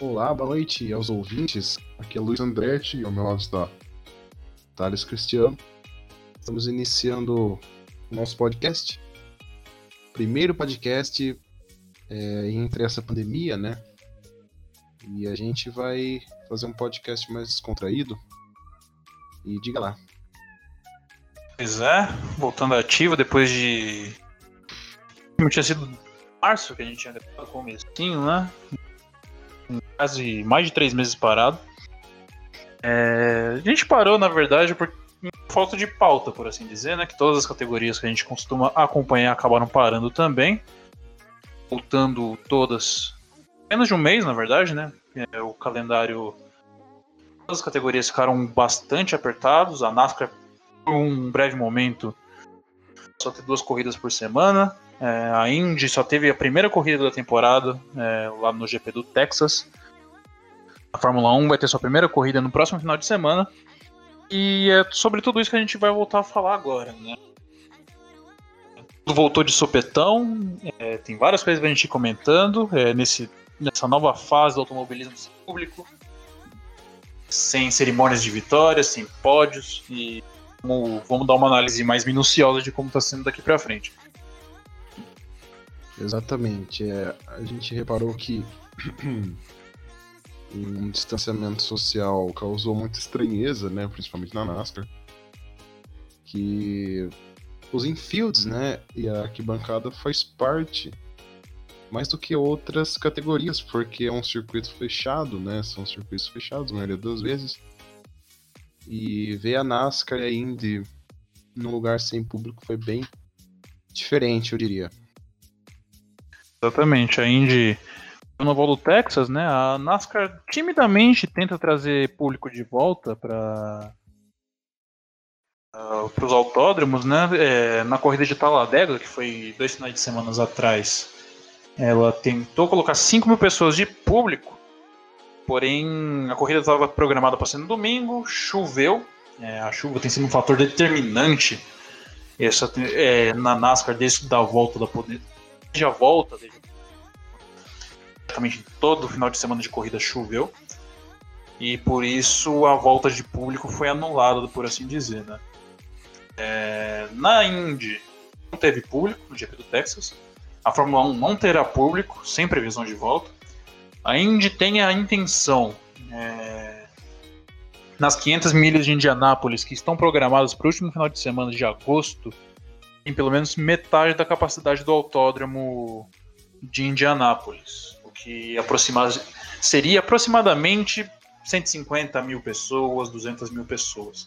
Olá, boa noite aos ouvintes. Aqui é Luiz Andretti e ao meu lado está Thales Cristiano. Estamos iniciando o nosso podcast. Primeiro podcast é, entre essa pandemia, né? E a gente vai fazer um podcast mais descontraído. E diga lá. Pois é, voltando ativa depois de. Não tinha sido março que a gente tinha gravado né? Quase mais de três meses parado. É, a gente parou, na verdade, por falta de pauta, por assim dizer, né? Que todas as categorias que a gente costuma acompanhar acabaram parando também. Voltando todas. Menos de um mês, na verdade, né? É, o calendário. Todas as categorias ficaram bastante apertados. A NASCAR, por um breve momento, só tem duas corridas por semana. É, a Indy só teve a primeira corrida da temporada é, lá no GP do Texas. A Fórmula 1 vai ter sua primeira corrida no próximo final de semana. E é sobre tudo isso que a gente vai voltar a falar agora, né? Tudo voltou de sopetão, é, tem várias coisas pra gente ir comentando é, nesse, nessa nova fase do automobilismo público. Sem cerimônias de vitórias, sem pódios, e vamos, vamos dar uma análise mais minuciosa de como está sendo daqui para frente. Exatamente. É, a gente reparou que um distanciamento social causou muita estranheza, né, principalmente na NASCAR, que os infields, né, e a arquibancada faz parte mais do que outras categorias, porque é um circuito fechado, né, são circuitos fechados a maioria das vezes, e ver a NASCAR a Indy num lugar sem público foi bem diferente, eu diria. Exatamente, a Indy no Oval do Texas, né? A NASCAR timidamente tenta trazer público de volta para uh, para os autódromos, né? É, na corrida de Talladega, que foi dois finais de semana atrás, ela tentou colocar 5 mil pessoas de público, porém a corrida estava programada para ser no domingo, choveu, é, a chuva tem sido um fator determinante essa, é, na NASCAR desde da volta da a volta, desde praticamente todo final de semana de corrida choveu. E por isso a volta de público foi anulada, por assim dizer, né? É, na Indy não teve público no GP do Texas. A Fórmula 1 não terá público, sem previsão de volta. A Indy tem a intenção, é, nas 500 milhas de Indianápolis, que estão programadas para o último final de semana de agosto, em pelo menos metade da capacidade do autódromo de Indianápolis que aproxima, seria aproximadamente 150 mil pessoas, 200 mil pessoas.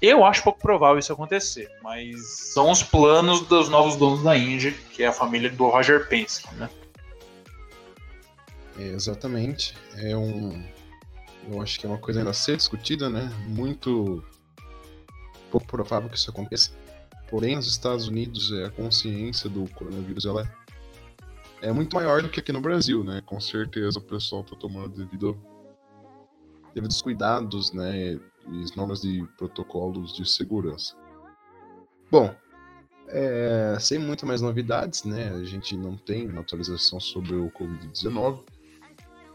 Eu acho pouco provável isso acontecer, mas são os planos dos novos donos da Indy, que é a família do Roger Penske, né? É, exatamente. É um. Eu acho que é uma coisa ainda a ser discutida, né? Muito pouco provável que isso aconteça. Porém, nos Estados Unidos, é, a consciência do coronavírus ela é muito maior do que aqui no Brasil, né? Com certeza o pessoal tá tomando devido devidos cuidados, né? E normas de protocolos de segurança. Bom, é, sem muitas mais novidades, né? A gente não tem atualização sobre o Covid-19.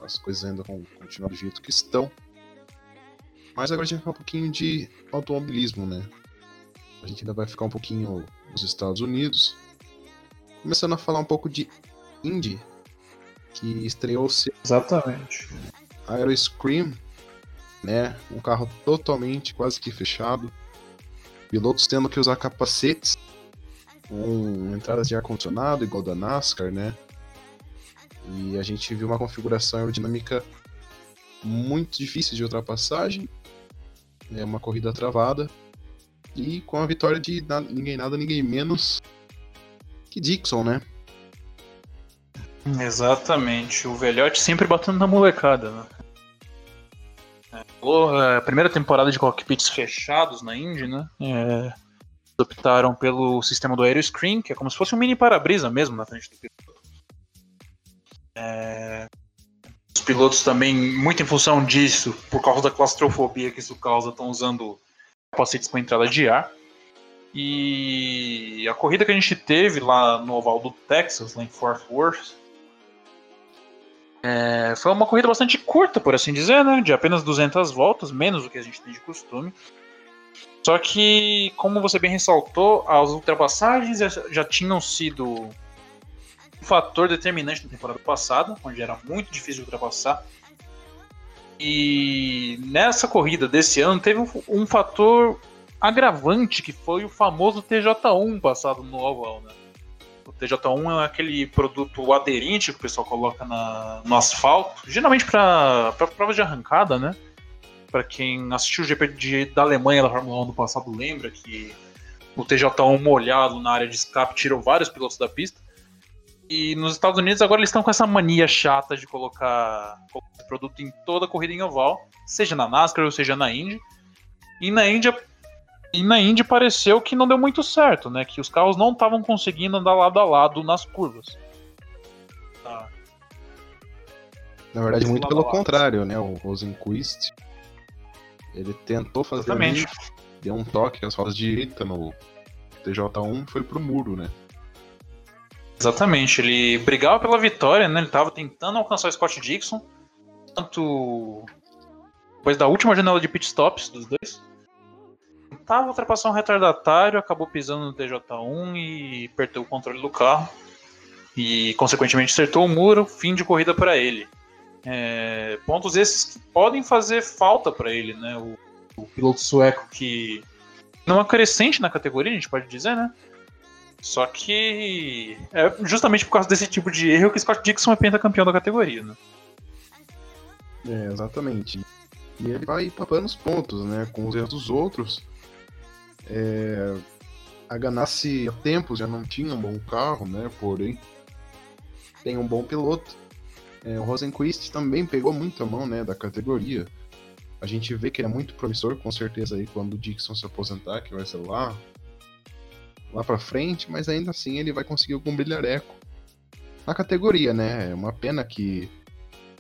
As coisas ainda vão continuar do jeito que estão. Mas agora a gente vai falar um pouquinho de automobilismo, né? A gente ainda vai ficar um pouquinho nos Estados Unidos. Começando a falar um pouco de Indy, que estreou-se. Exatamente. Aeroscream, né? Um carro totalmente quase que fechado. Pilotos tendo que usar capacetes com entradas de ar-condicionado, igual da NASCAR, né? E a gente viu uma configuração aerodinâmica muito difícil de ultrapassagem. É uma corrida travada. E com a vitória de ninguém nada, ninguém menos que Dixon, né? Exatamente. O velhote sempre batendo na molecada, né? É, a primeira temporada de cockpits fechados na Indy, né? É, optaram pelo sistema do Aeroscreen, que é como se fosse um mini para-brisa mesmo na frente do piloto. É, os pilotos também, muito em função disso, por causa da claustrofobia que isso causa, estão usando capacetes com entrada de ar. E a corrida que a gente teve lá no oval do Texas, lá em Fort Worth, É, foi uma corrida bastante curta, por assim dizer, né? De apenas 200 voltas, menos do que a gente tem de costume. Só que, como você bem ressaltou, as ultrapassagens já, tinham sido um fator determinante na temporada passada, onde era muito difícil ultrapassar. E nessa corrida desse ano teve um, fator agravante que foi o famoso TJ1 passado no oval, né? O TJ1 é aquele produto aderente que o pessoal coloca na, no asfalto, geralmente para provas de arrancada, né? Para quem assistiu o GP de, da Alemanha da Fórmula 1 no passado lembra que o TJ1 molhado na área de escape tirou vários pilotos da pista. E nos Estados Unidos agora eles estão com essa mania chata de colocar, esse produto em toda a corrida em oval, seja na NASCAR ou seja na Indy. E na Indy, e na Indy pareceu que não deu muito certo, né? Que os carros não estavam conseguindo andar lado a lado nas curvas. Tá. Na verdade, muito pelo contrário, né? O Rosenquist ele tentou fazer Exatamente. Ali, deu um toque às rodas direita no TJ1 foi pro muro, né? Exatamente, ele brigava pela vitória, né? Ele estava tentando alcançar o Scott Dixon, tanto depois da última janela de pitstops dos dois. Tentava ultrapassar um retardatário, acabou pisando no TJ1 e perdeu o controle do carro. E, consequentemente, acertou o muro, fim de corrida para ele. É, pontos esses que podem fazer falta para ele, né? O, o piloto sueco que não é crescente na categoria, a gente pode dizer, né? Só que é justamente por causa desse tipo de erro que Scott Dixon é pentacampeão da categoria, né? É, exatamente. E ele vai papando os pontos, né? Com os erros dos outros. É... A Ganassi há tempos já não tinha um bom carro, né? Porém, tem um bom piloto. É, o Rosenquist também pegou muito a mão, né? Da categoria. A gente vê que ele é muito promissor, com certeza, aí quando o Dixon se aposentar, que vai ser lá lá para frente, mas ainda assim ele vai conseguir algum brilhareco na categoria, né? É uma pena que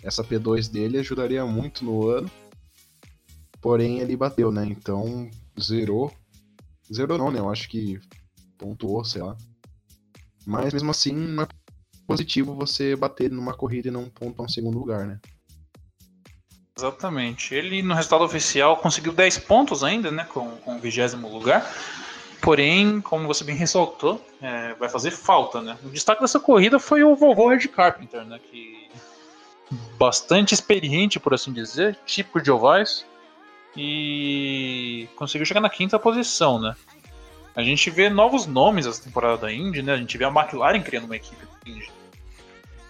essa P2 dele ajudaria muito no ano, porém ele bateu, né? Então zerou. Zerou não, né? Eu acho que pontuou, sei lá. Mas mesmo assim, não é positivo você bater numa corrida e não pontuar um segundo lugar, né? Exatamente. Ele no resultado oficial conseguiu 10 pontos ainda, né? Com, com o vigésimo lugar. Porém, como você bem ressaltou, é, vai fazer falta, né? O destaque dessa corrida foi o vovô Red Carpenter, né? Que bastante experiente, por assim dizer, típico de ovais, e conseguiu chegar na quinta posição, né? A gente vê novos nomes essa temporada da Indy, né? A gente vê a McLaren criando uma equipe da Indy.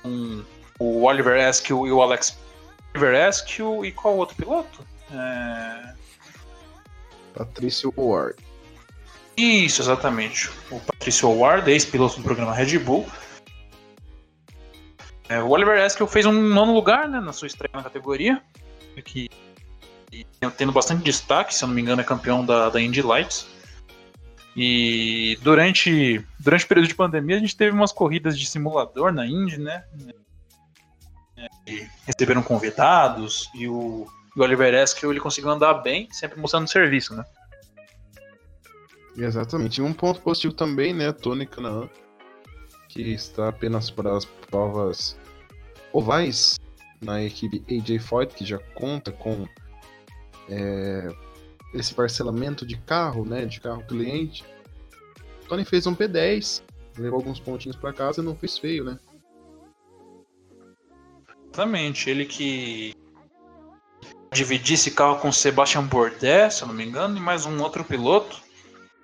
Um, o Oliver Askew e o Alex Oliver Askew e qual outro piloto? É... Patrício Ward. Isso, exatamente. O Patrício Ward, ex-piloto do programa Red Bull. É, o Oliver Askew fez um nono lugar né, na sua estreia na categoria, que tendo bastante destaque, se eu não me engano, é campeão da, da Indy Lights. E durante, durante o período de pandemia, a gente teve umas corridas de simulador na Indy, né? E receberam convidados e o, o Oliver Askew ele conseguiu andar bem, sempre mostrando serviço, né? Exatamente. E um ponto positivo também, né, Tony Canaan, que está apenas para as provas ovais na equipe AJ Foyt, que já conta com é, esse parcelamento de carro, né, de carro cliente. Tony fez um P10, levou alguns pontinhos para casa e não fez feio, né? Exatamente, ele que dividir esse carro com Sebastian Bourdais, se eu não me engano, e mais um outro piloto.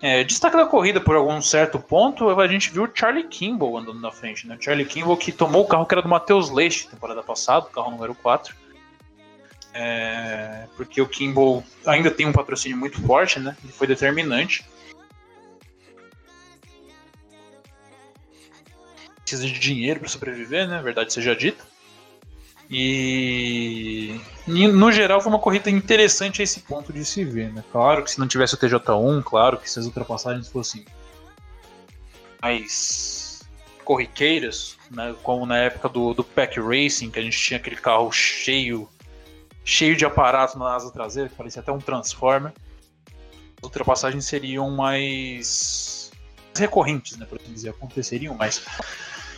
É, destaque da corrida por algum certo ponto, a gente viu o Charlie Kimball andando na frente, né? Charlie Kimball que tomou o carro que era do Matheus Leite temporada passada, o carro número 4. É, porque o Kimball ainda tem um patrocínio muito forte, né? Ele foi determinante. Precisa de dinheiro para sobreviver, né? Verdade seja dita. E no geral foi uma corrida interessante a esse ponto de se ver, né? Claro que se não tivesse o TJ1, claro que se as ultrapassagens fossem mais corriqueiras, né? Como na época do, do Pack Racing, que a gente tinha aquele carro cheio cheio de aparato na asa traseira, que parecia até um Transformer. As ultrapassagens seriam mais recorrentes, né? Por assim dizer, aconteceriam mais.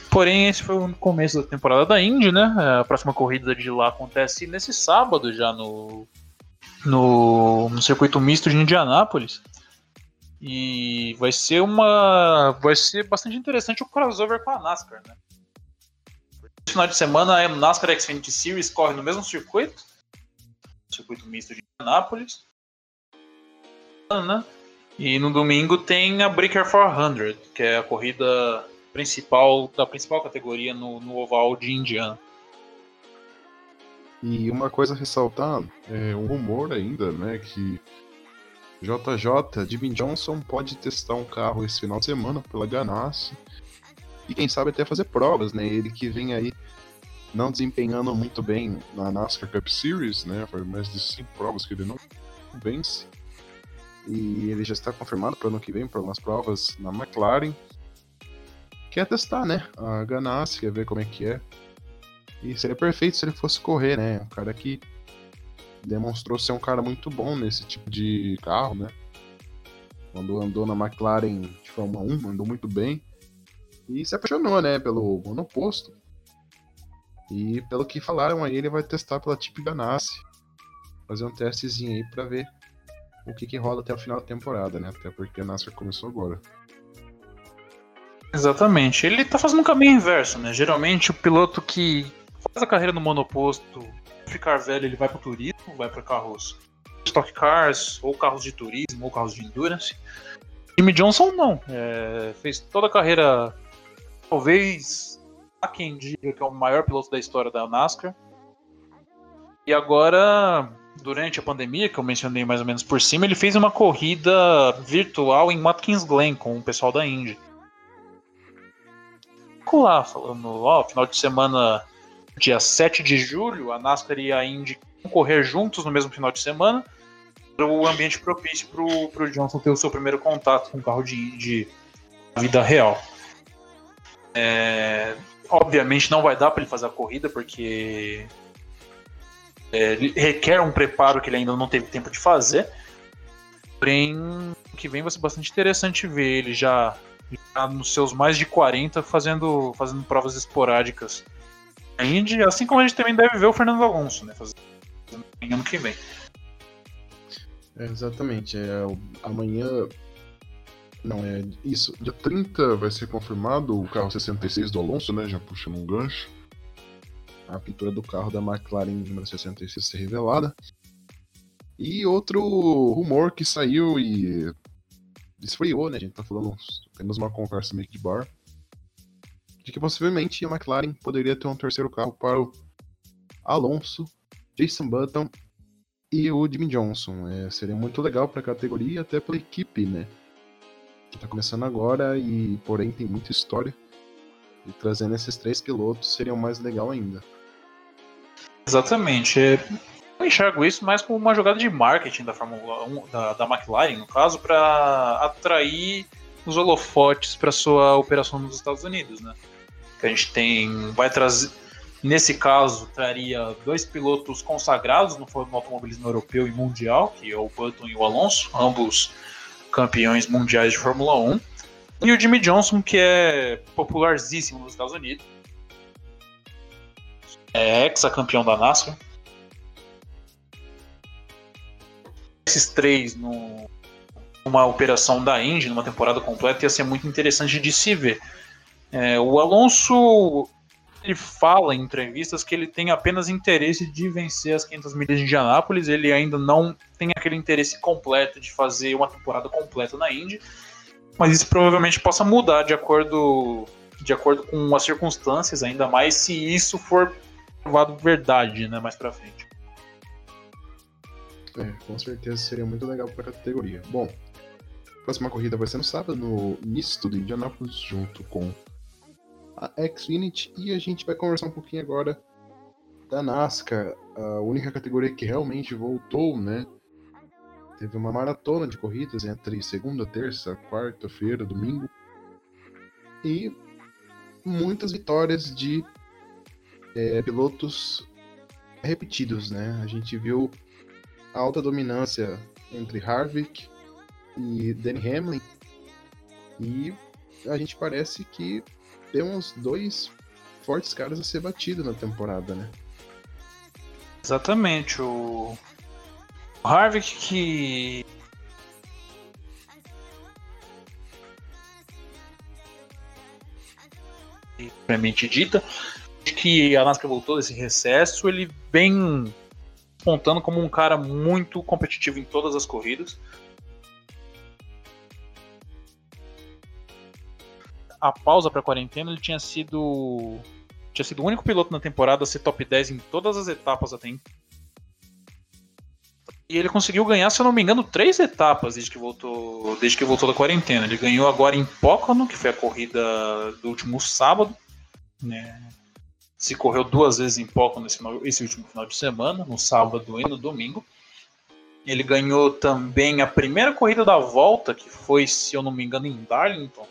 Porém, esse foi o começo da temporada da Indy, né? A próxima corrida de lá acontece nesse sábado, já no, no, no circuito misto de Indianápolis. E vai ser uma. Vai ser bastante interessante o crossover com a NASCAR, né? No final de semana, a NASCAR Xfinity Series corre no mesmo circuito, circuito misto de Indianápolis. Né? E no domingo tem a Breaker 400, que é a corrida principal da principal categoria no, no oval de Indiana. E uma coisa a ressaltar, é um rumor ainda, né, que JJ, Jimmy Johnson pode testar um carro esse final de semana pela Ganassi e quem sabe até fazer provas, né? Ele que vem aí não desempenhando muito bem na NASCAR Cup Series, né? Foi mais de cinco provas que ele não vence. E ele já está confirmado para o ano que vem para umas provas na McLaren quer testar, né? A Ganassi, quer ver como é que é. E seria perfeito se ele fosse correr, né? Um cara que demonstrou ser um cara muito bom nesse tipo de carro, né? Quando andou na McLaren de Fórmula 1, andou muito bem. E se apaixonou, né? Pelo monoposto. E pelo que falaram aí, ele vai testar pela Tip Ganassi. Fazer um testezinho aí pra ver o que, que rola até o final da temporada, né? Até porque a NASCAR começou agora. Exatamente. Ele tá fazendo um caminho inverso, né? Geralmente o piloto que faz a carreira no monoposto, ficar velho, ele vai pro turismo, vai para carros stock cars, ou carros de turismo, ou carros de endurance. Jimmy Johnson não. É, fez toda a carreira, talvez há quem diga que é o maior piloto da história da NASCAR. E agora, durante a pandemia, que eu mencionei mais ou menos por cima, ele fez uma corrida virtual em Watkins Glen com o pessoal da Indy falando, ó, final de semana, dia 7 de julho, a NASCAR e a Indy correr juntos no mesmo final de semana, o ambiente propício pro, pro Johnson ter o seu primeiro contato com o carro de na vida real. É, obviamente não vai dar para ele fazer a corrida, porque é, requer um preparo que ele ainda não teve tempo de fazer. Porém, o que vem vai ser bastante interessante ver ele já já nos seus mais de 40 fazendo, fazendo provas esporádicas na Indy, assim como a gente também deve ver o Fernando Alonso, né? Fazendo ano que vem. É, exatamente. É, amanhã. Não, é isso. Dia 30 vai ser confirmado o carro 66 do Alonso, né? Já puxando um gancho. A pintura do carro da McLaren número 66 ser revelada. E outro rumor que saiu e esfriou, né? A gente tá falando, temos uma conversa meio de bar. De que possivelmente a McLaren poderia ter um terceiro carro para o Alonso, Jason Button e o Jimmy Johnson. É, seria muito legal para a categoria e até para a equipe, né? Que tá começando agora e, porém, tem muita história. E trazendo esses três pilotos seria o mais legal ainda. Exatamente. É, enxergo isso mais como uma jogada de marketing da Fórmula 1, da, da McLaren, no caso, para atrair os holofotes para sua operação nos Estados Unidos, né? Que a gente tem, vai trazer, nesse caso, traria dois pilotos consagrados no, no automobilismo europeu e mundial, que é o Button e o Alonso, ambos campeões mundiais de Fórmula 1, e o Jimmy Johnson, que é popularíssimo nos Estados Unidos, é ex-campeão da NASCAR, esses três no, numa operação da Indy, numa temporada completa, ia ser muito interessante de se ver. É, o Alonso ele fala em entrevistas que ele tem apenas interesse de vencer as 500 milhas de Indianápolis, ele ainda não tem aquele interesse completo de fazer uma temporada completa na Indy, mas isso provavelmente possa mudar de acordo de acordo com as circunstâncias, ainda mais se isso for provado verdade, né, mais para frente. É, com certeza seria muito legal para a categoria. Bom, a próxima corrida vai ser no sábado, no misto de Indianapolis, junto com a Xfinity. E a gente vai conversar um pouquinho agora da NASCAR, a única categoria que realmente voltou, né? Teve uma maratona de corridas entre segunda, terça, quarta-feira, domingo. E muitas vitórias de é, pilotos repetidos, né? A gente viu a alta dominância entre Harvick e Danny Hamlin. E a gente parece que temos dois fortes caras a ser batido na temporada, né? Exatamente. O, o Harvick que propriamente dita, que a NASCAR voltou desse recesso, ele vem pontando como um cara muito competitivo em todas as corridas. A pausa para a quarentena, ele tinha sido tinha sido o único piloto na temporada a ser top 10 em todas as etapas até então. E ele conseguiu ganhar, se eu não me engano, três etapas desde que voltou, desde que voltou da quarentena. Ele ganhou agora em Pocono, que foi a corrida do último sábado. Né? Se correu duas vezes em Pocono nesse esse último final de semana, no sábado e no domingo. Ele ganhou também a primeira corrida da volta, que foi, se eu não me engano, em Darlington.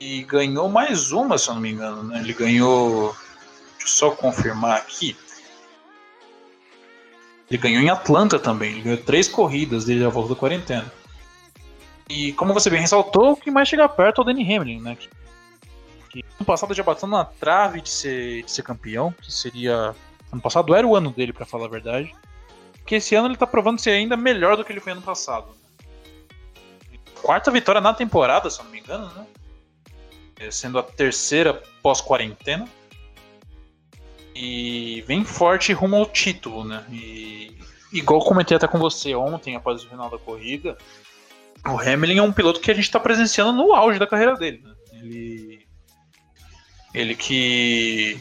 E ganhou mais uma, se eu não me engano. Né? Ele ganhou. Deixa eu só confirmar aqui. Ele ganhou em Atlanta também. Ele ganhou três corridas desde a volta da quarentena. E como você bem ressaltou, o que mais chega perto é o Danny Hamlin, né? Que, que ano passado já bateu na trave de ser, de ser campeão, que seria. Ano passado era o ano dele, para falar a verdade. Porque esse ano ele tá provando ser ainda melhor do que ele foi ano passado. Quarta vitória na temporada, se eu não me engano, né? É, sendo a terceira pós-quarentena e vem forte rumo ao título, né? E igual comentei até com você ontem, após o final da corrida, o Hamilton é um piloto que a gente está presenciando no auge da carreira dele. Né? Ele, ele que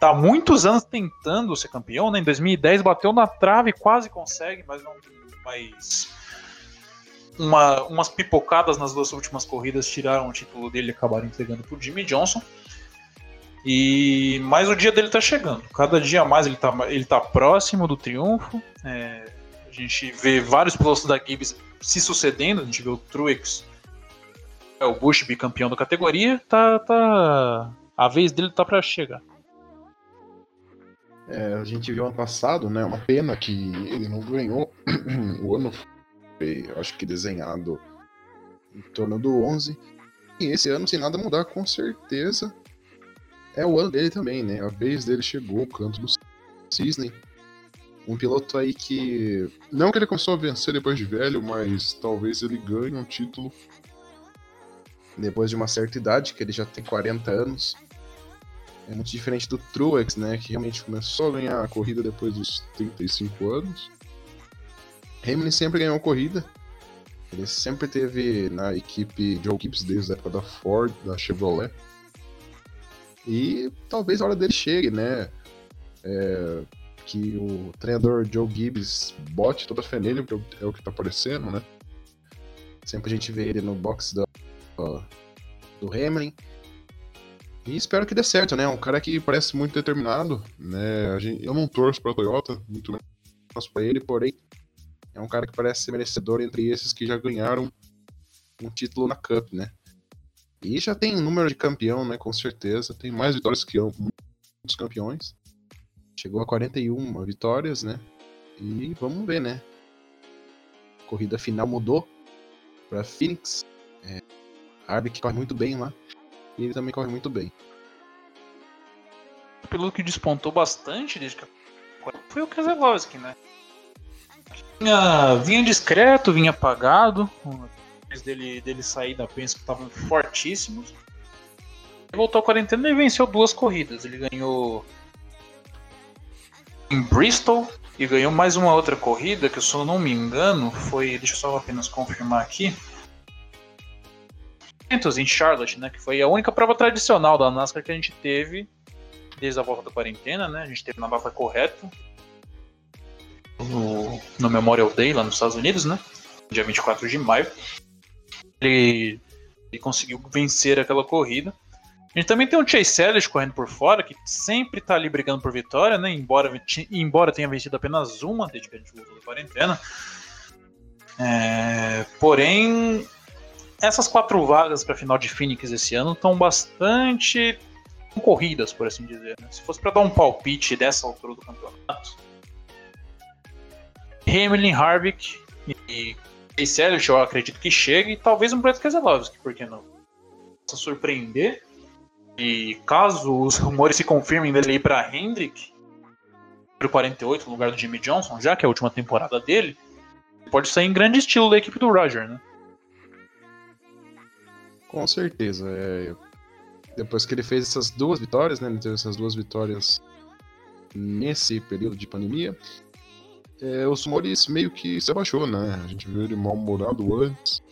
tá muitos anos tentando ser campeão, né? Em 2010 bateu na trave, quase consegue, mas não mais uma, umas pipocadas nas duas últimas corridas tiraram o título dele e acabaram entregando pro Jimmy Johnson. E mais o dia dele tá chegando. Cada dia mais ele tá, ele tá próximo do triunfo. É, a gente vê vários pilotos da Gibbs se sucedendo. A gente vê o Truex, é o Bush bicampeão da categoria. Tá, tá, a vez dele tá para chegar. É, a gente viu ano passado, né? Uma pena que ele não ganhou. o ano foi, acho que desenhado em torno do 11. E esse ano, sem nada mudar, com certeza é o ano dele também, né? A vez dele chegou, o canto do Cisne. Um piloto aí que. Não que ele começou a vencer depois de velho, mas talvez ele ganhe um título depois de uma certa idade, que ele já tem 40 anos. É muito diferente do Truex, né? Que realmente começou a ganhar a corrida depois dos 35 anos. Hamilton sempre ganhou corrida. Ele sempre teve na equipe Joe Gibbs desde a época da Ford, da Chevrolet. E talvez a hora dele chegue, né? É, que o treinador Joe Gibbs bote toda a fé nele, é o que tá aparecendo, né? Sempre a gente vê ele no box do, Hamlin. E espero que dê certo, né? Um cara que parece muito determinado, né? Gente, eu não torço pra Toyota, muito menos pra ele, porém é um cara que parece ser merecedor entre esses que já ganharam um título na Cup, né? E já tem número de campeão, né? Com certeza. Tem mais vitórias que muitos campeões. Chegou a 41 vitórias, né? E vamos ver, né? A corrida final mudou para Phoenix. É, Harvick corre muito bem lá. E ele também corre muito bem. O piloto que despontou bastante desde que foi o Keselowski, né? Vinha, vinha discreto, vinha apagado dele, dele sair da Penske estavam fortíssimos. Ele voltou à quarentena e venceu duas corridas. Ele ganhou em Bristol e ganhou mais uma outra corrida que, se eu não me engano, foi. Deixa eu só apenas confirmar aqui. Em Charlotte, né? Que foi a única prova tradicional da NASCAR que a gente teve desde a volta da quarentena, né? A gente teve na data correta. No, no Memorial Day, lá nos Estados Unidos, né? Dia 24 de maio ele, ele conseguiu vencer aquela corrida. A gente também tem o Chase Elliott correndo por fora, que sempre tá ali brigando por vitória, né? Embora, embora tenha vencido apenas uma desde que a gente voltou da quarentena. É, porém, essas quatro vagas para final de Phoenix esse ano estão bastante concorridas, por assim dizer. Né? Se fosse para dar um palpite dessa altura do campeonato, Hamilton, Harvick e Chase Elliott, eu acredito que chegue, e talvez um Brett Keselowski, por que não? surpreender. E caso os rumores se confirmem dele ir para Hendrick, número 48, no lugar do Jimmy Johnson, já que é a última temporada dele, pode sair em grande estilo da equipe do Roger, né? Com certeza. É... Depois que ele fez essas duas vitórias, né? Ele teve essas duas vitórias nesse período de pandemia. É, rumores meio que se abaixou, né? A gente viu ele mal-humorado antes.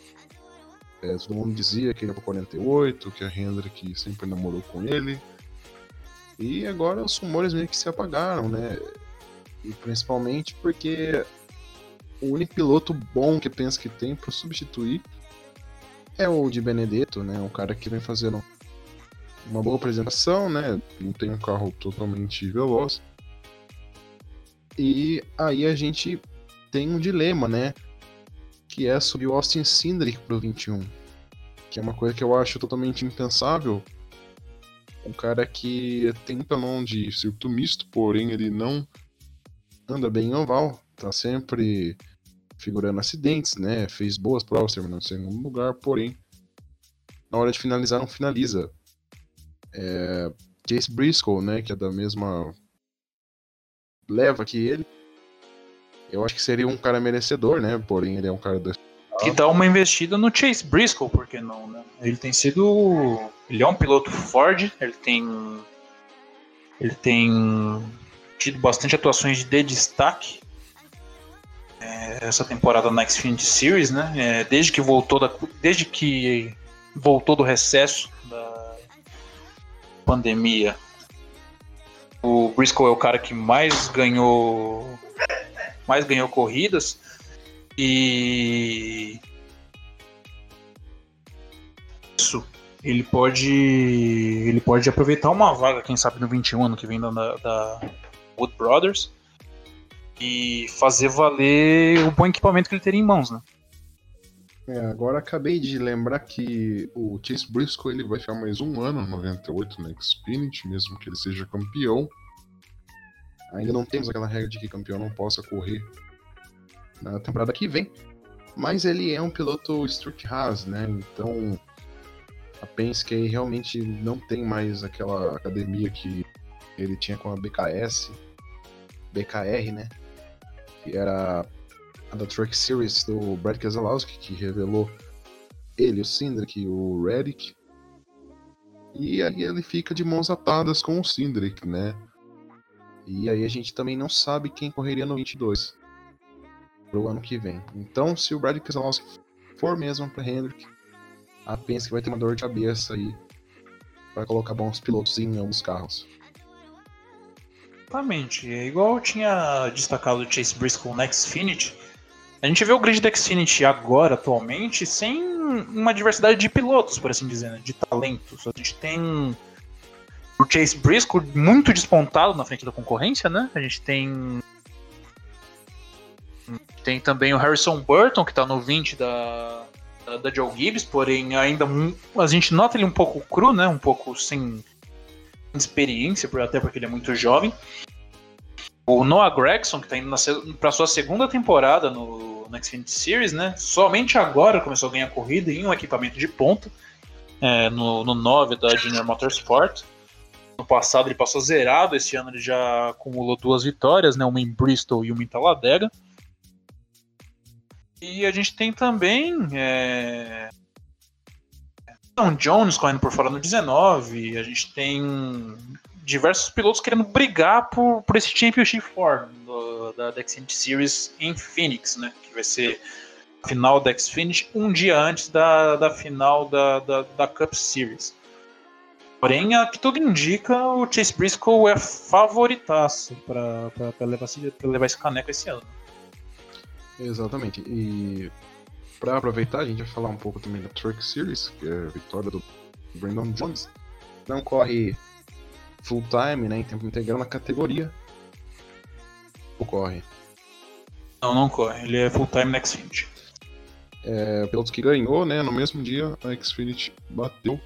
É, todo mundo dizia que ele pro 48, que a Hendrick sempre namorou com ele. E agora os rumores meio que se apagaram, né? E principalmente porque o único piloto bom que pensa que tem para substituir é o de Benedetto, né? Um cara que vem fazendo uma boa apresentação, né? Não tem um carro totalmente veloz. E aí a gente tem um dilema, né? Que é sobre o Austin Cindric pro 21. Que é uma coisa que eu acho totalmente impensável. Um cara que tem muita mão de circuito misto, porém ele não anda bem em oval. Tá sempre figurando acidentes, né? Fez boas provas, terminando em segundo lugar, porém, na hora de finalizar, não finaliza. É, Chase Briscoe, né? Que é da mesma leva que ele. Eu acho que seria um cara merecedor, né? Porém, ele é um cara da. Que dá uma investida no Chase Briscoe, porque não, né? Ele tem sido. Ele é um piloto Ford, ele tem. Ele tem tido bastante atuações de destaque essa temporada na Xfinity Series, né? É, desde que voltou da, desde que voltou do recesso da pandemia, o Briscoe é o cara que mais ganhou mais ganhou corridas e isso ele pode ele pode aproveitar uma vaga quem sabe no 21 ano que vem da, da Wood Brothers e fazer valer o bom equipamento que ele teria em mãos, né? É, agora acabei de lembrar que o Chase Briscoe ele vai ficar mais um ano no 98 na Xfinity, mesmo que ele seja campeão. Ainda não temos aquela regra de que campeão não possa correr na temporada que vem. Mas ele é um piloto Stuart Haas, né? Então a Penske realmente não tem mais aquela academia que ele tinha com a BKS, BKR, né? Que era a da Truck Series do Brad Keselowski, que revelou ele, o Cindric, o Reddick. E aí ele fica de mãos atadas com o Cindric, né? E aí a gente também não sabe quem correria no 22 pro ano que vem. Então, se o Brad Keselowski for mesmo para Hendrick, a Penske vai ter uma dor de cabeça aí para colocar bons pilotos em alguns carros. Exatamente. É igual eu tinha destacado o Chase Briscoe no Xfinity, a gente vê o grid da Xfinity agora, atualmente, sem uma diversidade de pilotos, por assim dizer, né? de talentos. A gente tem o Chase Briscoe muito despontado na frente da concorrência, né? A gente tem tem também o Harrison Burton, que está no 20 da, da, da, Joe Gibbs, porém ainda a gente nota ele um pouco cru, né? Um pouco sem experiência, até porque ele é muito jovem. O Noah Gregson, que está indo para sua segunda temporada no, no Xfinity Series, né? Somente agora começou a ganhar corrida em um equipamento de ponta, é, no, no 9 da Junior Motorsport. No passado ele passou zerado, esse ano ele já acumulou duas vitórias, né? Uma em Bristol e uma em Talladega. E a gente tem também é... Jones correndo por fora no 19, a gente tem diversos pilotos querendo brigar por, por esse Championship Four do, da, da Xfinity Series em Phoenix, né? Que vai ser a final da Xfinity um dia antes da, da final da, da, da Cup Series. Porém, a que tudo indica, o Chase Briscoe é favoritaço para levar, levar esse caneco esse ano. Exatamente. E para aproveitar, a gente vai falar um pouco também da Truck Series, que é a vitória do Brandon Jones. Não corre full time, né, em tempo integral na categoria. Ou corre? Não, não corre. Ele é full time na Xfinity. É, piloto que ganhou, né, no mesmo dia a Xfinity bateu.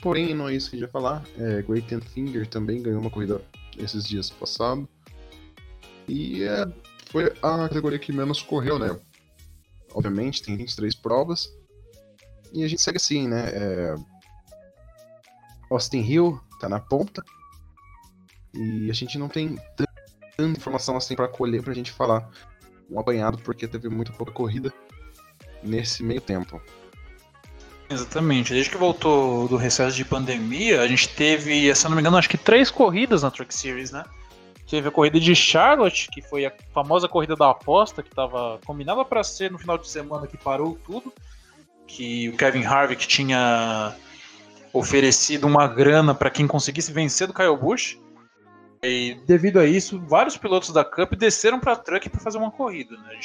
Porém, não é isso que a gente vai falar. É, Great Ten Finger também ganhou uma corrida esses dias passados. E é, foi a categoria que menos correu, né? Obviamente, tem 23 provas. E a gente segue assim, né? É, Austin Hill tá na ponta. E a gente não tem tanta informação assim para colher pra gente falar um apanhado, porque teve muito pouca corrida nesse meio tempo. Exatamente. Desde que voltou do recesso de pandemia, a gente teve, se eu não me engano, acho que três corridas na Truck Series, né? Teve a corrida de Charlotte, que foi a famosa corrida da aposta, que estava combinada para ser no final de semana, que parou tudo. Que o Kevin Harvick tinha oferecido uma grana para quem conseguisse vencer do Kyle Busch. E devido a isso, vários pilotos da Cup desceram para a Truck para fazer uma corrida. Né?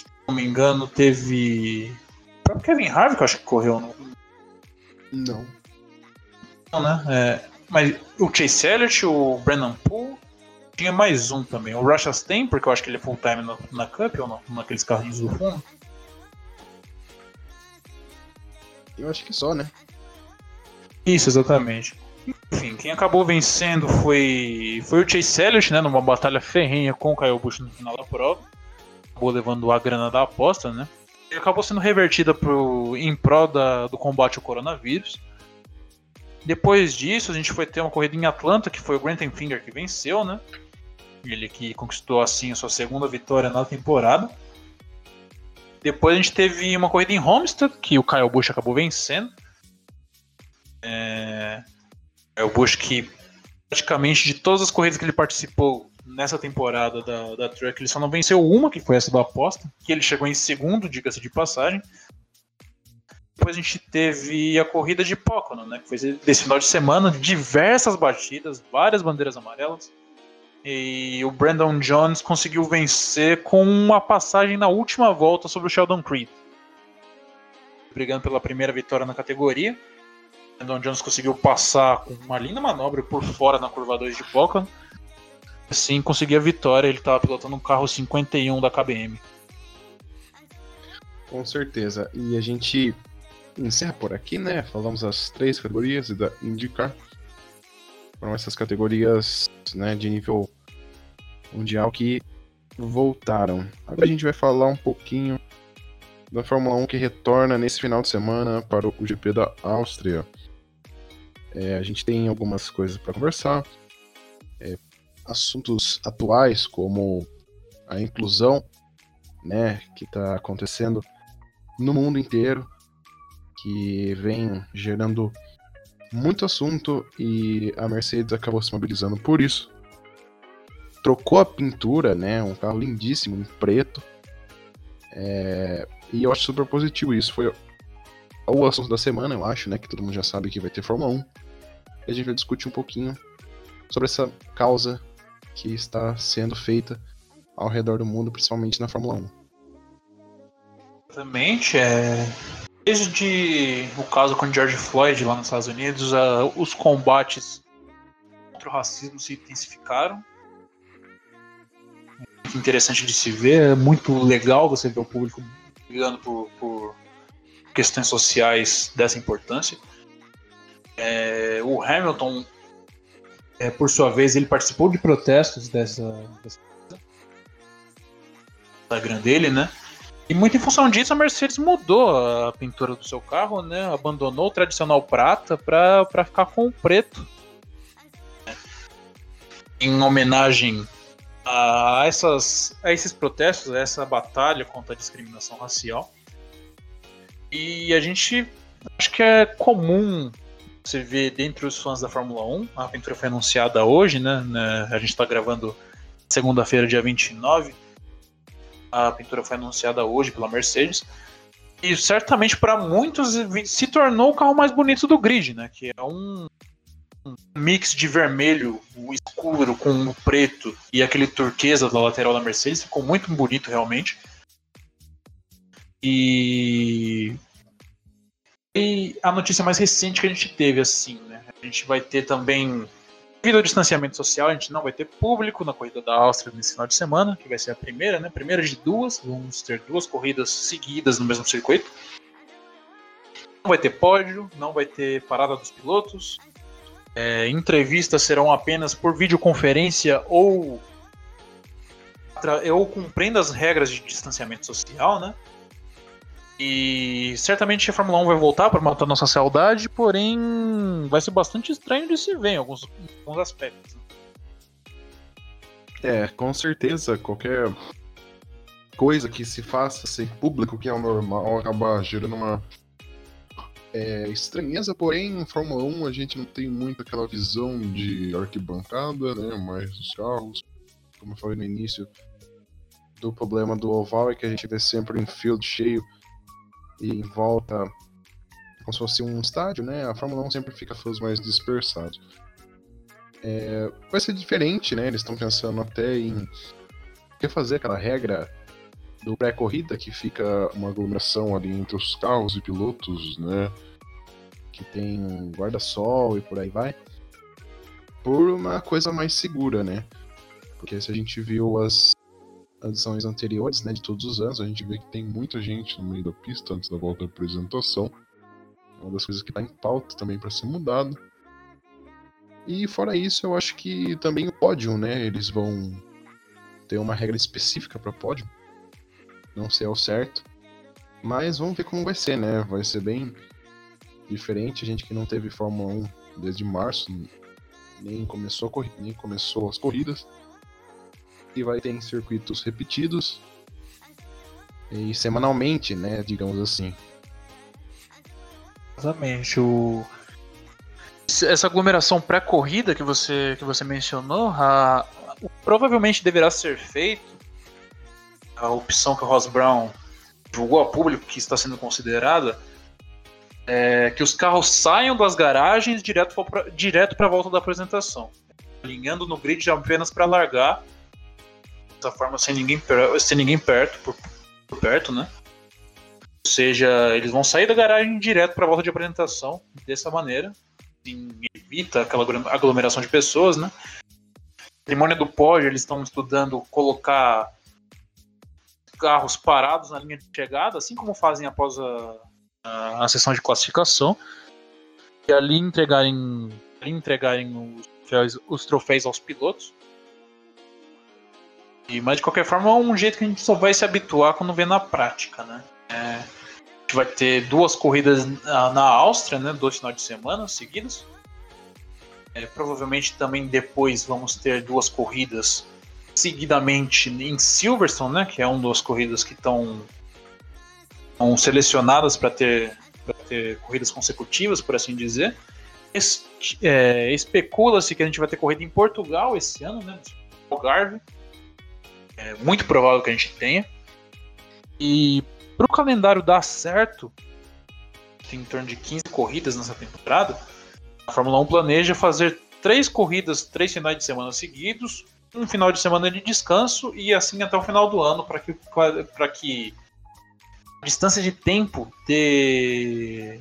Se não me engano, teve. O próprio Kevin Harvick, acho que correu. Não. Não. Né? É, mas o Chase Elliott, o Brandon Poole, tinha mais um também. O Rush porque eu acho que ele é full time na, na Cup ou não? Naqueles carrinhos do fundo. Eu acho que só, né? Isso, exatamente. Enfim, quem acabou vencendo foi, foi o Chase Elliott, né? Numa batalha ferrenha com o Kyle Busch no final da prova. Acabou levando a grana da aposta, né? E acabou sendo revertida pro, em prol da, do combate ao coronavírus. Depois disso, a gente foi ter uma corrida em Atlanta, que foi o Grantham Finger que venceu, né? Ele que conquistou assim a sua segunda vitória na temporada. Depois a gente teve uma corrida em Homestead, que o Kyle Busch acabou vencendo. É, o Busch que praticamente de todas as corridas que ele participou nessa temporada da, da Truck, ele só não venceu uma, que foi essa da aposta, que ele chegou em segundo, diga-se de passagem. Depois a gente teve a corrida de Pocono, né, que foi desse final de semana, diversas batidas, várias bandeiras amarelas. E o Brandon Jones conseguiu vencer com uma passagem na última volta sobre o Sheldon Creed. Brigando pela primeira vitória na categoria. Brandon Jones conseguiu passar com uma linda manobra por fora na curva 2 de Pocono. Assim, conseguiu a vitória. Ele estava pilotando um carro 51 da KBM. Com certeza. E a gente encerra por aqui, né? Falamos as três categorias da IndyCar. Foram essas categorias né, de nível mundial que voltaram. Agora a gente vai falar um pouquinho da Fórmula 1 que retorna nesse final de semana para o GP da Áustria. É, a gente tem algumas coisas para conversar, é, assuntos atuais como a inclusão, né, que está acontecendo no mundo inteiro, que vem gerando muito assunto e a Mercedes acabou se mobilizando por isso trocou a pintura, né? Um carro lindíssimo, em preto. É, e eu acho super positivo isso. Foi o assunto da semana, eu acho, né? Que todo mundo já sabe que vai ter Fórmula 1. E a gente vai discutir um pouquinho sobre essa causa que está sendo feita ao redor do mundo, principalmente na Fórmula 1. Exatamente. É... Desde o caso com George Floyd lá nos Estados Unidos, uh, os combates contra o racismo se intensificaram interessante de se ver, é muito legal você ver o público brigando por, por questões sociais dessa importância. É, o Hamilton, é, por sua vez, ele participou de protestos dessa, dessa Instagram dele, né? E muito em função disso, a Mercedes mudou a pintura do seu carro, né? Abandonou o tradicional prata para ficar com o preto. Em homenagem a, essas, a esses protestos, a essa batalha contra a discriminação racial. E a gente acho que é comum você ver dentre os fãs da Fórmula 1, a aventura foi anunciada hoje, né a gente está gravando segunda-feira, dia 29. A pintura foi anunciada hoje pela Mercedes. E certamente para muitos se tornou o carro mais bonito do grid, né? Que é um um mix de vermelho, o escuro com o preto e aquele turquesa da lateral da Mercedes. Ficou muito bonito, realmente. E... e a notícia mais recente que a gente teve, assim, né? A gente vai ter também, devido ao distanciamento social, a gente não vai ter público na corrida da Áustria nesse final de semana, que vai ser a primeira, né? Primeira de duas, vamos ter duas corridas seguidas no mesmo circuito. Não vai ter pódio, não vai ter parada dos pilotos, é, entrevistas serão apenas por videoconferência ou ou cumprindo as regras de distanciamento social, né? E certamente a Fórmula 1 vai voltar para matar nossa saudade, porém vai ser bastante estranho de se ver em alguns, alguns aspectos. É, com certeza, qualquer coisa que se faça sem público, que é o normal, acaba gerando uma é, estranheza, porém, em Fórmula 1 a gente não tem muito aquela visão de arquibancada, né? Mas os carros, como eu falei no início, do problema do oval é que a gente vê sempre um field cheio em volta como se fosse um estádio, né? A Fórmula 1 sempre fica fãs mais dispersados. É, vai ser diferente, né? Eles estão pensando até em refazer aquela regra do pré-corrida que fica uma aglomeração ali entre os carros e pilotos, né? Que tem guarda-sol e por aí vai. Por uma coisa mais segura, né? Porque se a gente viu as edições anteriores, né, de todos os anos, a gente vê que tem muita gente no meio da pista antes da volta da apresentação. É uma das coisas que está em pauta também para ser mudado. E fora isso, eu acho que também o pódio, né? Eles vão ter uma regra específica para pódio. Não sei ao certo. Mas vamos ver como vai ser, né? Vai ser bem diferente. A gente que não teve Fórmula 1 desde março, nem começou, nem começou as corridas. E vai ter em circuitos repetidos. E semanalmente, né? Digamos assim. Exatamente. O essa aglomeração pré-corrida que você, que você mencionou, a, provavelmente deverá ser feito. A opção que o Ross Brown divulgou a público que está sendo considerada é que os carros saiam das garagens direto para direto a volta da apresentação, alinhando no grid apenas para largar, dessa forma sem ninguém, sem ninguém perto, por, por perto, né? Ou seja, eles vão sair da garagem direto para a volta de apresentação dessa maneira evita aquela aglomeração de pessoas, né? Cerimônia do pódio, eles estão estudando colocar carros parados na linha de chegada, assim como fazem após a, a, a sessão de classificação, e ali entregarem, ali entregarem os os troféus aos pilotos. E, mas de qualquer forma é um jeito que a gente só vai se habituar quando vê na prática, né? É, gente vai ter duas corridas na Áustria, né? Dois finais de semana seguidos. É, provavelmente também depois vamos ter duas corridas seguidamente em Silverstone, né? Que é uma das corridas que estão selecionadas para ter, ter corridas consecutivas, por assim dizer. Es, é, Especula-se que a gente vai ter corrida em Portugal esse ano, né? Algarve. É muito provável que a gente tenha. E para o calendário dar certo, tem em torno de 15 corridas nessa temporada, a Fórmula 1 planeja fazer três corridas, três finais de semana seguidos, um final de semana de descanso e assim até o final do ano para que, que a distância de tempo de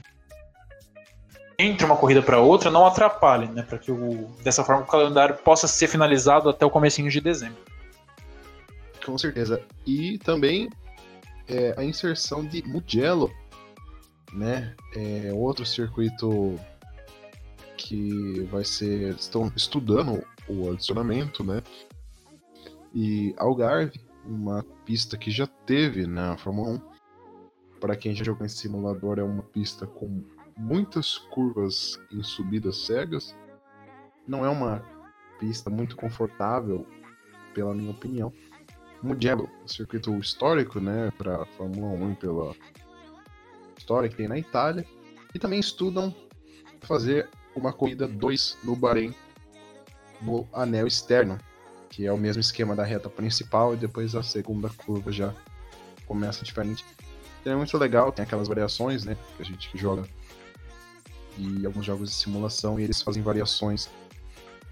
entre uma corrida para outra não atrapalhe, né? Para que o, dessa forma o calendário possa ser finalizado até o comecinho de dezembro. Com certeza. E também é, a inserção de Mugello, né? É outro circuito que vai ser. Estão estudando o adicionamento, né? E Algarve, uma pista que já teve na Fórmula 1. Para quem já jogou em simulador, é uma pista com muitas curvas em subidas cegas. Não é uma pista muito confortável, pela minha opinião. Mugello, circuito histórico, né, para Fórmula 1 pela história que tem na Itália, e também estudam fazer uma corrida 2 no Bahrein, no anel externo, que é o mesmo esquema da reta principal e depois a segunda curva já começa diferente. É muito legal, tem aquelas variações, né, que a gente joga e alguns jogos de simulação e eles fazem variações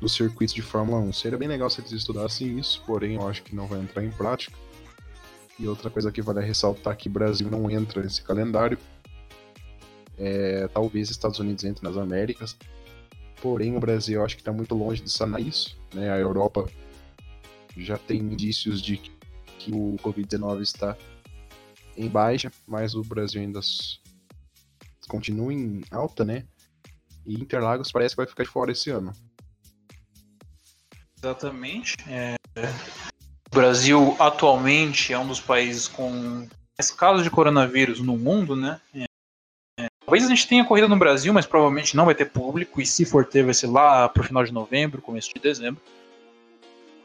dos circuitos de Fórmula 1. Seria bem legal se eles estudassem isso, porém eu acho que não vai entrar em prática. E outra coisa que vale ressaltar que Brasil não entra nesse calendário. É, talvez Estados Unidos entre nas Américas. Porém, o Brasil eu acho que está muito longe de sanar isso. Né? A Europa já tem indícios de que o Covid-19 está em baixa, mas o Brasil ainda continua em alta, né? E Interlagos parece que vai ficar de fora esse ano. Exatamente. É... O Brasil atualmente é um dos países com mais casos de coronavírus no mundo, né? É, é, talvez a gente tenha corrida no Brasil, mas provavelmente não vai ter público, e se for ter, vai ser lá pro final de novembro, começo de dezembro.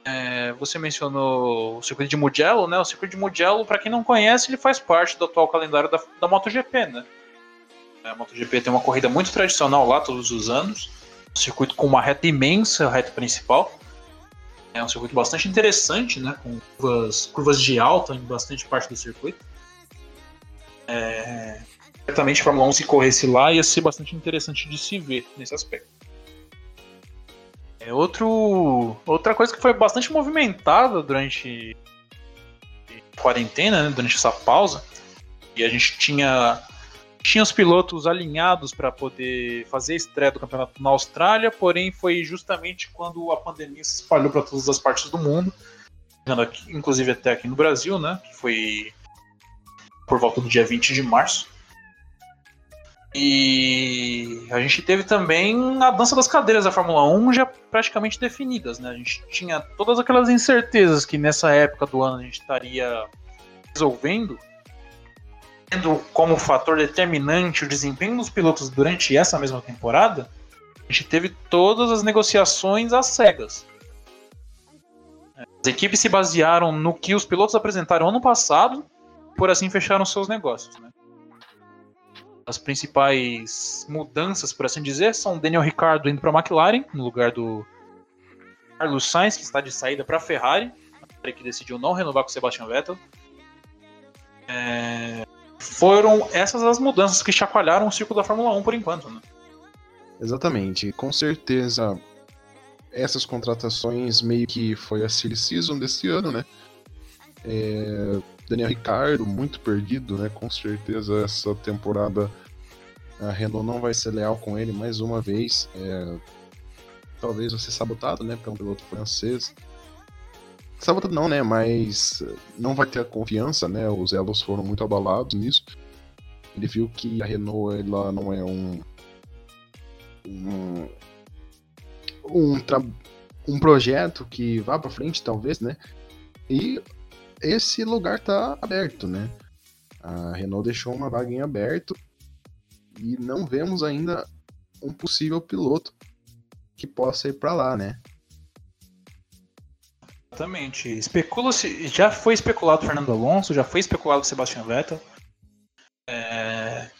É, você mencionou o circuito de Mugello, né? O circuito de Mugello, para quem não conhece, ele faz parte do atual calendário da, da MotoGP, né? A MotoGP tem uma corrida muito tradicional lá todos os anos. Um circuito com uma reta imensa, a reta principal. É um circuito bastante interessante, né? Com curvas, curvas de alta em bastante parte do circuito. É, certamente a Fórmula 1 se corresse lá ia ser bastante interessante de se ver nesse aspecto. É outro, outra coisa que foi bastante movimentada durante a quarentena, né, durante essa pausa, e a gente tinha tinha os pilotos alinhados para poder fazer a estreia do campeonato na Austrália, porém foi justamente quando a pandemia se espalhou para todas as partes do mundo, inclusive até aqui no Brasil, né, que foi por volta do dia 20 de março. E a gente teve também a dança das cadeiras da Fórmula 1 já praticamente definidas, né? A gente tinha todas aquelas incertezas que nessa época do ano a gente estaria resolvendo, tendo como fator determinante o desempenho dos pilotos durante essa mesma temporada. A gente teve todas as negociações às cegas. As equipes se basearam no que os pilotos apresentaram ano passado, por assim fecharam seus negócios. Né? as principais mudanças, por assim dizer, são Daniel Ricciardo indo para a McLaren, no lugar do Carlos Sainz, que está de saída para a Ferrari, que decidiu não renovar com Sebastian Vettel. É... Foram essas as mudanças que chacoalharam o círculo da Fórmula 1 por enquanto. Né? Exatamente, com certeza essas contratações meio que foi a silly season desse ano, né? É, Daniel Ricardo, muito perdido, né? Com certeza essa temporada a Renault não vai ser leal com ele mais uma vez. É... Talvez vai ser sabotado, né? Para um piloto francês. Sabotado não, né? Mas não vai ter a confiança, né? Os elos foram muito abalados nisso. Ele viu que a Renault ela não é um. Um, um, um projeto que vá para frente, talvez, né? E esse lugar tá aberto, né? A Renault deixou uma vaga em aberto e não vemos ainda um possível piloto que possa ir para lá, né? Exatamente. Especula-se, já foi especulado Fernando Alonso, já foi especulado Sebastian Vettel. É...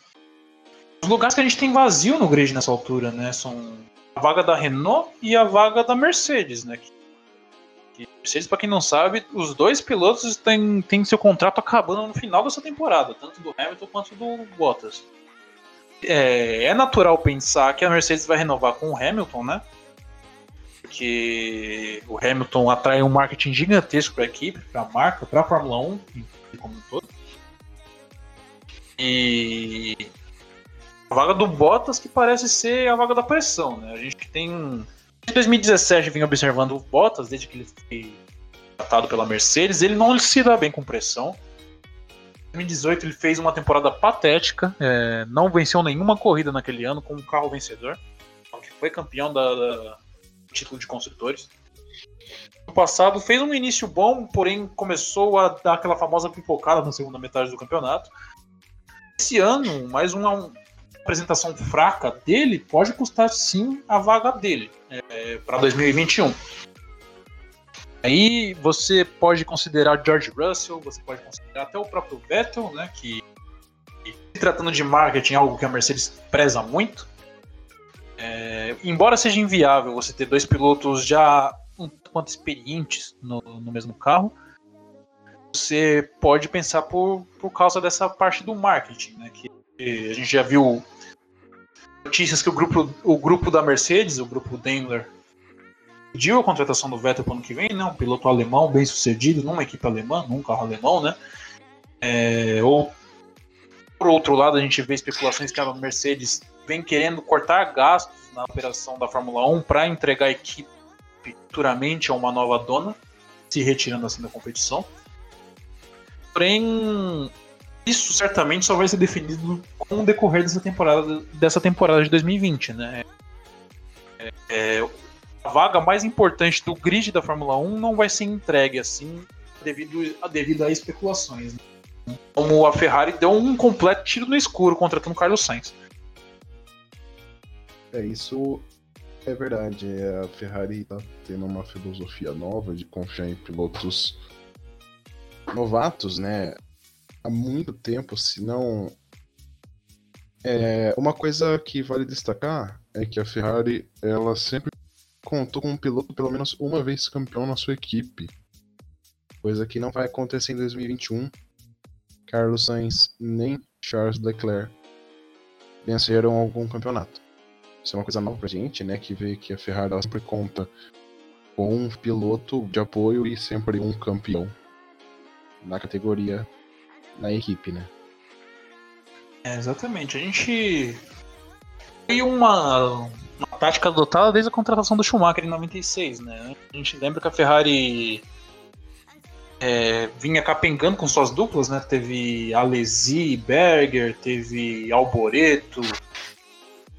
Os lugares que a gente tem vazio no grid nessa altura, né? São a vaga da Renault e a vaga da Mercedes, né? Que Mercedes, para quem não sabe, os dois pilotos têm, têm seu contrato acabando no final dessa temporada, tanto do Hamilton quanto do Bottas. É, é natural pensar que a Mercedes vai renovar com o Hamilton, né? Porque o Hamilton atrai um marketing gigantesco para a equipe, para a marca, para a Fórmula 1 como um todo. E a vaga do Bottas que parece ser a vaga da pressão, né? A gente tem Desde 2017 vim observando o Bottas, desde que ele foi tratado pela Mercedes, ele não se dá bem com pressão. Em 2018 ele fez uma temporada patética, é, não venceu nenhuma corrida naquele ano com um carro vencedor, que foi campeão da título de construtores. No passado fez um início bom, porém começou a dar aquela famosa pipocada na segunda metade do campeonato. Esse ano, mais uma, apresentação fraca dele pode custar sim a vaga dele é, para 2021. Aí você pode considerar George Russell, você pode considerar até o próprio Vettel, né, que se tratando de marketing, é algo que a Mercedes preza muito. É, embora seja inviável você ter dois pilotos já um quanto experientes no, no mesmo carro, você pode pensar por, por causa dessa parte do marketing, né? Que a gente já viu notícias que o grupo, o grupo da Mercedes, o grupo Daimler, pediu a contratação do Vettel para o ano que vem, né? Um piloto alemão bem sucedido numa equipe alemã, num carro alemão, né? É, ou por outro lado, a gente vê especulações que a Mercedes vem querendo cortar gastos na operação da Fórmula 1 para entregar a equipe futuramente a uma nova dona, se retirando assim da competição. Porém, isso certamente só vai ser definido com o decorrer dessa temporada, dessa temporada de 2020, né? É, é, a vaga mais importante do grid da Fórmula 1 não vai ser entregue assim devido a, devido a especulações. Né? como a Ferrari deu um completo tiro no escuro contratando Carlos Sainz. É, isso é verdade. É, a Ferrari está tendo uma filosofia nova de confiar em pilotos novatos, né? Há muito tempo, se não. É, uma coisa que vale destacar é que a Ferrari ela sempre contou com um piloto pelo menos uma vez campeão na sua equipe. Coisa que não vai acontecer em 2021. Carlos Sainz nem Charles Leclerc venceram algum campeonato. Isso é uma coisa nova pra gente, né? Que vê que a Ferrari ela sempre conta com um piloto de apoio e sempre um campeão na categoria, na equipe, né? É, exatamente. A gente foi uma, uma tática adotada desde a contratação do Schumacher em 96, né? A gente lembra que a Ferrari é, vinha capengando com suas duplas, né? Teve Alesi, Berger, teve Alboreto,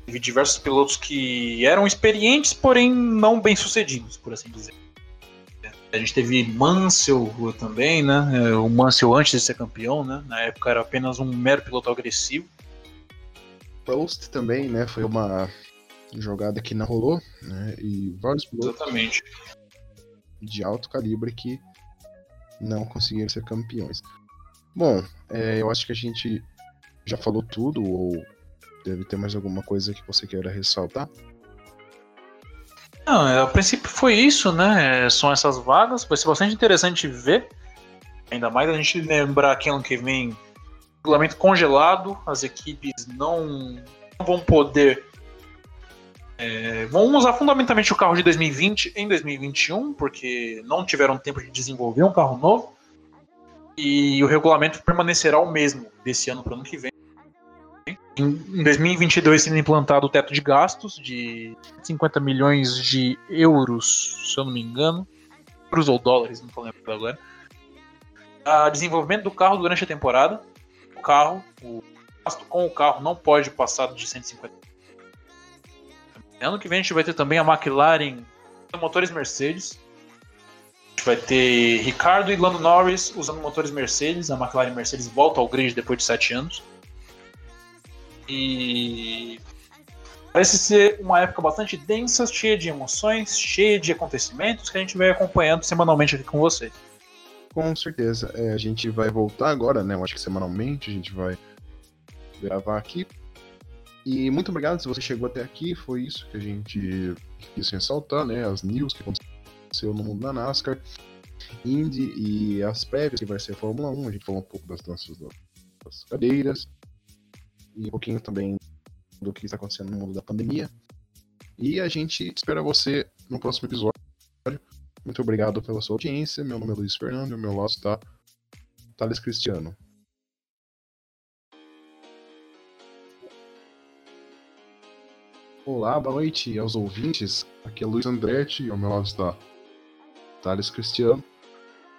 teve diversos pilotos que eram experientes, porém não bem sucedidos, por assim dizer. A gente teve Mansell também, né? É, o Mansell antes de ser campeão, né? Na época era apenas um mero piloto agressivo. Prost também, né? Foi uma jogada que não rolou, né? E vários pilotos Exatamente. de alto calibre que não conseguiram ser campeões. Bom, é, eu acho que a gente já falou tudo, ou Deve ter mais alguma coisa que você queira ressaltar? Não, a princípio foi isso, né? São essas vagas. Vai ser bastante interessante ver. Ainda mais a gente lembrar que ano que vem regulamento congelado, as equipes não, não vão poder. É, vão usar fundamentalmente o carro de 2020 em 2021, porque não tiveram tempo de desenvolver um carro novo. E o regulamento permanecerá o mesmo desse ano para o ano que vem. Em 2022 sendo implantado o teto de gastos de 50 milhões de euros, se eu não me engano. Euros ou dólares, não estou lembrando agora. A desenvolvimento do carro durante a temporada. O carro, o gasto com o carro não pode passar de 150 Ano que vem a gente vai ter também a McLaren motores Mercedes. A gente vai ter Ricardo e Lando Norris usando motores Mercedes. A McLaren Mercedes volta ao grid depois de 7 anos. E parece ser uma época bastante densa, cheia de emoções, cheia de acontecimentos que a gente vai acompanhando semanalmente aqui com vocês. Com certeza. É, a gente vai voltar agora, né? Eu acho que semanalmente a gente vai gravar aqui. E muito obrigado se você chegou até aqui. Foi isso que a gente quis ressaltar, né? As news que aconteceu no mundo da NASCAR, Indy e as prévias que vai ser a Fórmula 1. A gente falou um pouco das danças das cadeiras e um pouquinho também do que está acontecendo no mundo da pandemia. E a gente espera você no próximo episódio. Muito obrigado pela sua audiência. Meu nome é Luiz Fernando e ao meu lado está Thales Cristiano. Olá, boa noite aos ouvintes. Aqui é Luiz Andretti e ao meu lado está Thales Cristiano.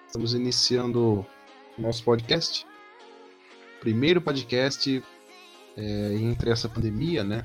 Estamos iniciando o nosso podcast. Primeiro podcast é, entre essa pandemia, né?